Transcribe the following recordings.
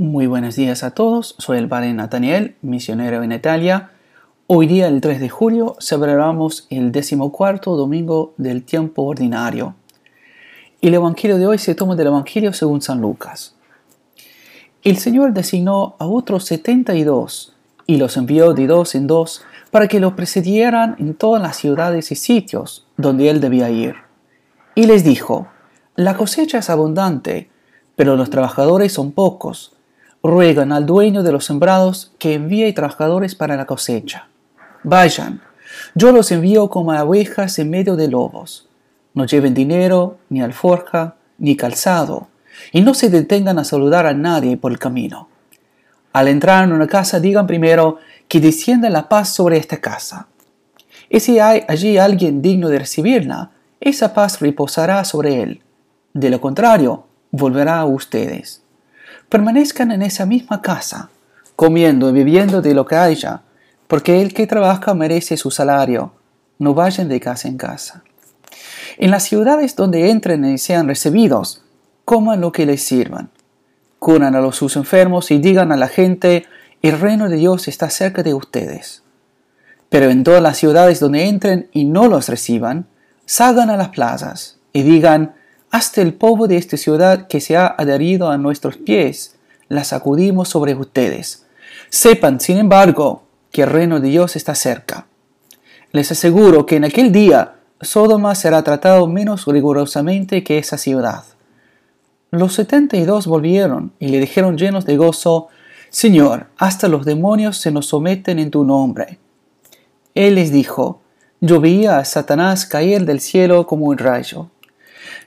Muy buenos días a todos, soy el Padre Nathaniel, misionero en Italia. Hoy día, el 3 de julio, celebramos el decimocuarto domingo del tiempo ordinario. El Evangelio de hoy se toma del Evangelio según San Lucas. El Señor designó a otros setenta y dos y los envió de dos en dos para que lo precedieran en todas las ciudades y sitios donde él debía ir. Y les dijo, la cosecha es abundante, pero los trabajadores son pocos. Ruegan al dueño de los sembrados que envíe trabajadores para la cosecha. Vayan, yo los envío como ovejas en medio de lobos. No lleven dinero, ni alforja, ni calzado, y no se detengan a saludar a nadie por el camino. Al entrar en una casa digan primero que descienda la paz sobre esta casa. Y si hay allí alguien digno de recibirla, esa paz reposará sobre él. De lo contrario, volverá a ustedes. Permanezcan en esa misma casa, comiendo y bebiendo de lo que haya, porque el que trabaja merece su salario. No vayan de casa en casa. En las ciudades donde entren y sean recibidos, coman lo que les sirvan. Curan a los sus enfermos y digan a la gente, el reino de Dios está cerca de ustedes. Pero en todas las ciudades donde entren y no los reciban, salgan a las plazas y digan, hasta el polvo de esta ciudad que se ha adherido a nuestros pies, la sacudimos sobre ustedes. Sepan, sin embargo, que el reino de Dios está cerca. Les aseguro que en aquel día Sodoma será tratado menos rigurosamente que esa ciudad. Los setenta y dos volvieron y le dijeron llenos de gozo, Señor, hasta los demonios se nos someten en tu nombre. Él les dijo, Yo veía a Satanás caer del cielo como un rayo.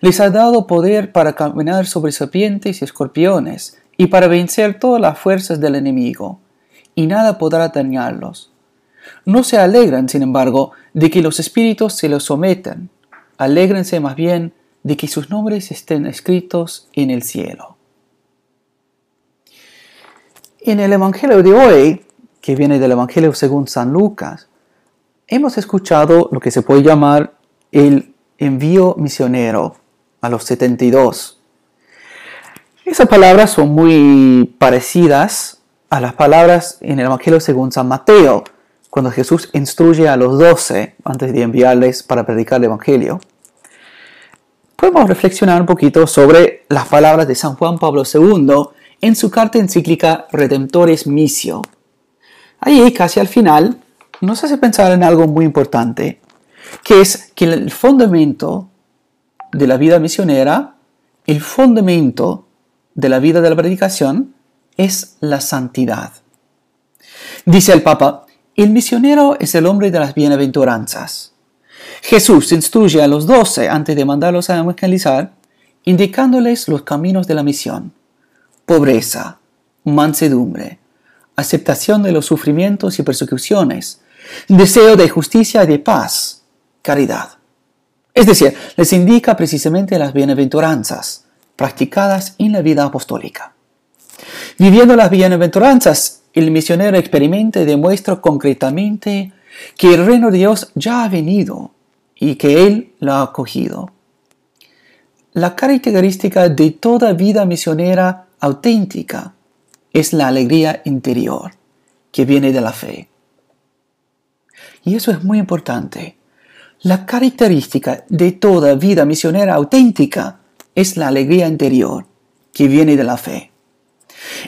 Les ha dado poder para caminar sobre serpientes y escorpiones y para vencer todas las fuerzas del enemigo, y nada podrá dañarlos. No se alegran, sin embargo, de que los espíritus se los sometan. Alégrense más bien de que sus nombres estén escritos en el cielo. En el Evangelio de hoy, que viene del Evangelio según San Lucas, hemos escuchado lo que se puede llamar el envío misionero a los 72. Esas palabras son muy parecidas a las palabras en el Evangelio según San Mateo, cuando Jesús instruye a los doce antes de enviarles para predicar el Evangelio. Podemos reflexionar un poquito sobre las palabras de San Juan Pablo II en su carta encíclica Redemptores Missio. Ahí, casi al final, nos hace pensar en algo muy importante, que es que el fundamento de la vida misionera, el fundamento de la vida de la predicación es la santidad. Dice el Papa, el misionero es el hombre de las bienaventuranzas. Jesús instruye a los doce antes de mandarlos a evangelizar, indicándoles los caminos de la misión. Pobreza, mansedumbre, aceptación de los sufrimientos y persecuciones, deseo de justicia y de paz, caridad. Es decir, les indica precisamente las bienaventuranzas practicadas en la vida apostólica. Viviendo las bienaventuranzas, el misionero experimenta y demuestra concretamente que el reino de Dios ya ha venido y que Él lo ha acogido. La característica de toda vida misionera auténtica es la alegría interior que viene de la fe. Y eso es muy importante la característica de toda vida misionera auténtica es la alegría interior que viene de la fe.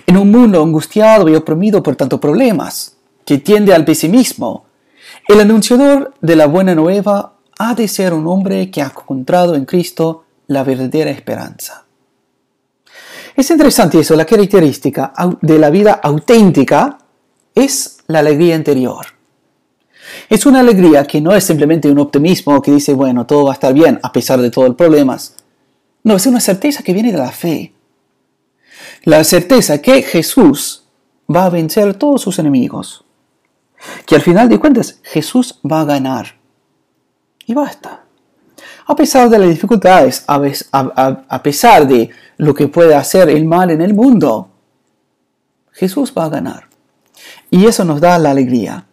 En un mundo angustiado y oprimido por tantos problemas, que tiende al pesimismo, el anunciador de la buena nueva ha de ser un hombre que ha encontrado en Cristo la verdadera esperanza. Es interesante eso, la característica de la vida auténtica es la alegría interior. Es una alegría que no es simplemente un optimismo que dice, bueno, todo va a estar bien a pesar de todos los problemas. No, es una certeza que viene de la fe. La certeza que Jesús va a vencer todos sus enemigos. Que al final de cuentas Jesús va a ganar. Y basta. A pesar de las dificultades, a, a pesar de lo que puede hacer el mal en el mundo, Jesús va a ganar. Y eso nos da la alegría.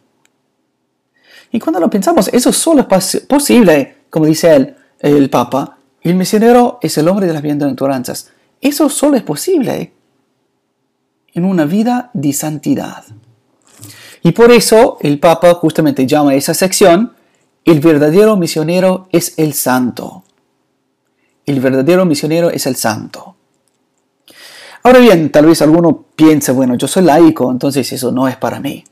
Y cuando lo pensamos, eso solo es posible, como dice el Papa, el misionero es el hombre de las bienaventuranzas. Eso solo es posible en una vida de santidad. Y por eso el Papa justamente llama a esa sección, el verdadero misionero es el santo. El verdadero misionero es el santo. Ahora bien, tal vez alguno piense, bueno, yo soy laico, entonces eso no es para mí.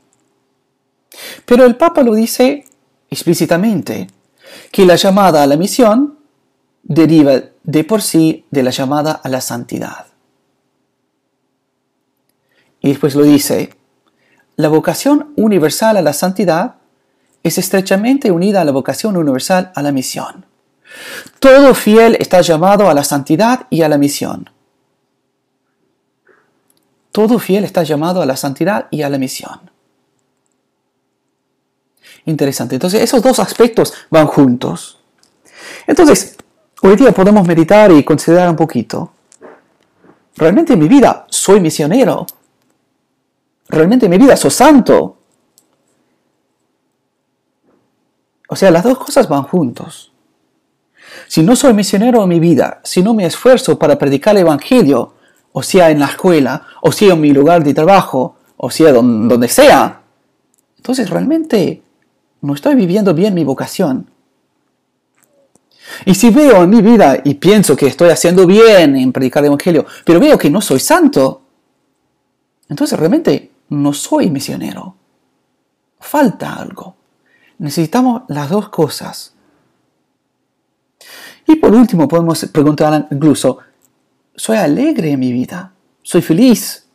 Pero el Papa lo dice explícitamente, que la llamada a la misión deriva de por sí de la llamada a la santidad. Y después lo dice, la vocación universal a la santidad es estrechamente unida a la vocación universal a la misión. Todo fiel está llamado a la santidad y a la misión. Todo fiel está llamado a la santidad y a la misión. Interesante. Entonces, esos dos aspectos van juntos. Entonces, hoy día podemos meditar y considerar un poquito. Realmente en mi vida soy misionero. Realmente en mi vida soy santo. O sea, las dos cosas van juntos. Si no soy misionero en mi vida, si no me esfuerzo para predicar el Evangelio, o sea en la escuela, o sea en mi lugar de trabajo, o sea donde sea, entonces realmente no estoy viviendo bien mi vocación. Y si veo en mi vida y pienso que estoy haciendo bien en predicar el Evangelio, pero veo que no soy santo, entonces realmente no soy misionero. Falta algo. Necesitamos las dos cosas. Y por último podemos preguntar incluso, ¿soy alegre en mi vida? ¿Soy feliz?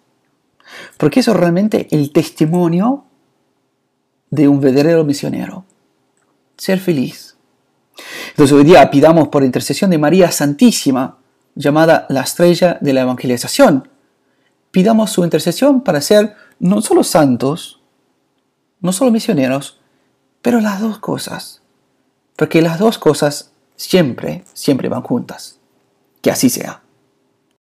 Porque eso es realmente el testimonio de un verdadero misionero. Ser feliz. Entonces hoy día pidamos por intercesión de María Santísima, llamada la estrella de la evangelización. Pidamos su intercesión para ser no solo santos, no solo misioneros, pero las dos cosas. Porque las dos cosas siempre, siempre van juntas. Que así sea.